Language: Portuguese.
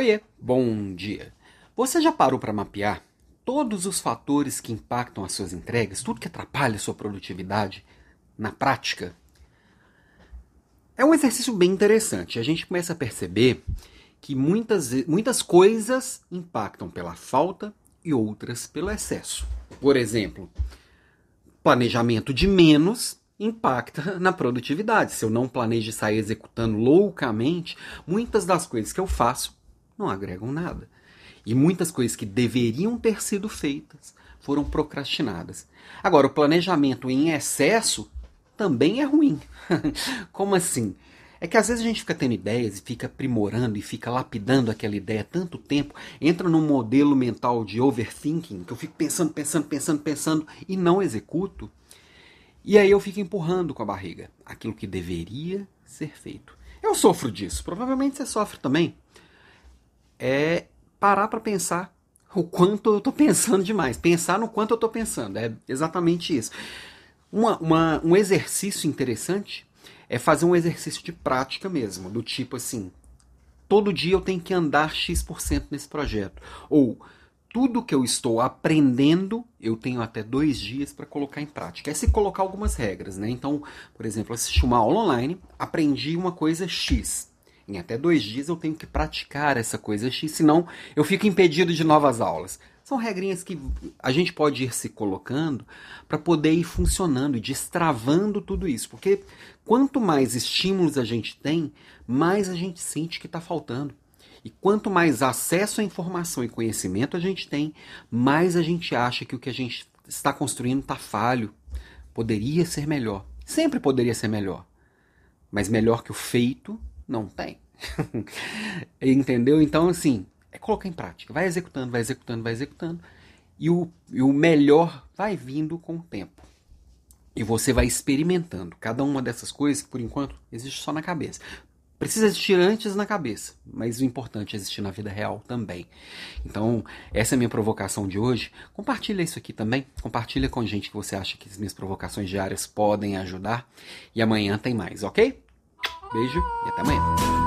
Oiê, bom dia. Você já parou para mapear todos os fatores que impactam as suas entregas, tudo que atrapalha a sua produtividade na prática? É um exercício bem interessante. A gente começa a perceber que muitas, muitas coisas impactam pela falta e outras pelo excesso. Por exemplo, planejamento de menos impacta na produtividade. Se eu não planejo sair executando loucamente, muitas das coisas que eu faço não agregam nada. E muitas coisas que deveriam ter sido feitas foram procrastinadas. Agora, o planejamento em excesso também é ruim. Como assim? É que às vezes a gente fica tendo ideias e fica aprimorando e fica lapidando aquela ideia tanto tempo, entra num modelo mental de overthinking, que eu fico pensando, pensando, pensando, pensando e não executo. E aí eu fico empurrando com a barriga aquilo que deveria ser feito. Eu sofro disso, provavelmente você sofre também é parar para pensar o quanto eu estou pensando demais. Pensar no quanto eu estou pensando. É exatamente isso. Uma, uma, um exercício interessante é fazer um exercício de prática mesmo, do tipo assim, todo dia eu tenho que andar X% nesse projeto. Ou tudo que eu estou aprendendo, eu tenho até dois dias para colocar em prática. É se colocar algumas regras, né? Então, por exemplo, assisti uma aula online, aprendi uma coisa X. Em até dois dias eu tenho que praticar essa coisa X, senão eu fico impedido de novas aulas. São regrinhas que a gente pode ir se colocando para poder ir funcionando e destravando tudo isso. Porque quanto mais estímulos a gente tem, mais a gente sente que está faltando. E quanto mais acesso à informação e conhecimento a gente tem, mais a gente acha que o que a gente está construindo está falho. Poderia ser melhor. Sempre poderia ser melhor. Mas melhor que o feito não tem. Entendeu? Então, assim, é colocar em prática. Vai executando, vai executando, vai executando. E o, e o melhor vai vindo com o tempo. E você vai experimentando. Cada uma dessas coisas, por enquanto, existe só na cabeça. Precisa existir antes na cabeça, mas o importante é existir na vida real também. Então, essa é a minha provocação de hoje. Compartilha isso aqui também. Compartilha com gente que você acha que as minhas provocações diárias podem ajudar. E amanhã tem mais, ok? Beijo e até amanhã.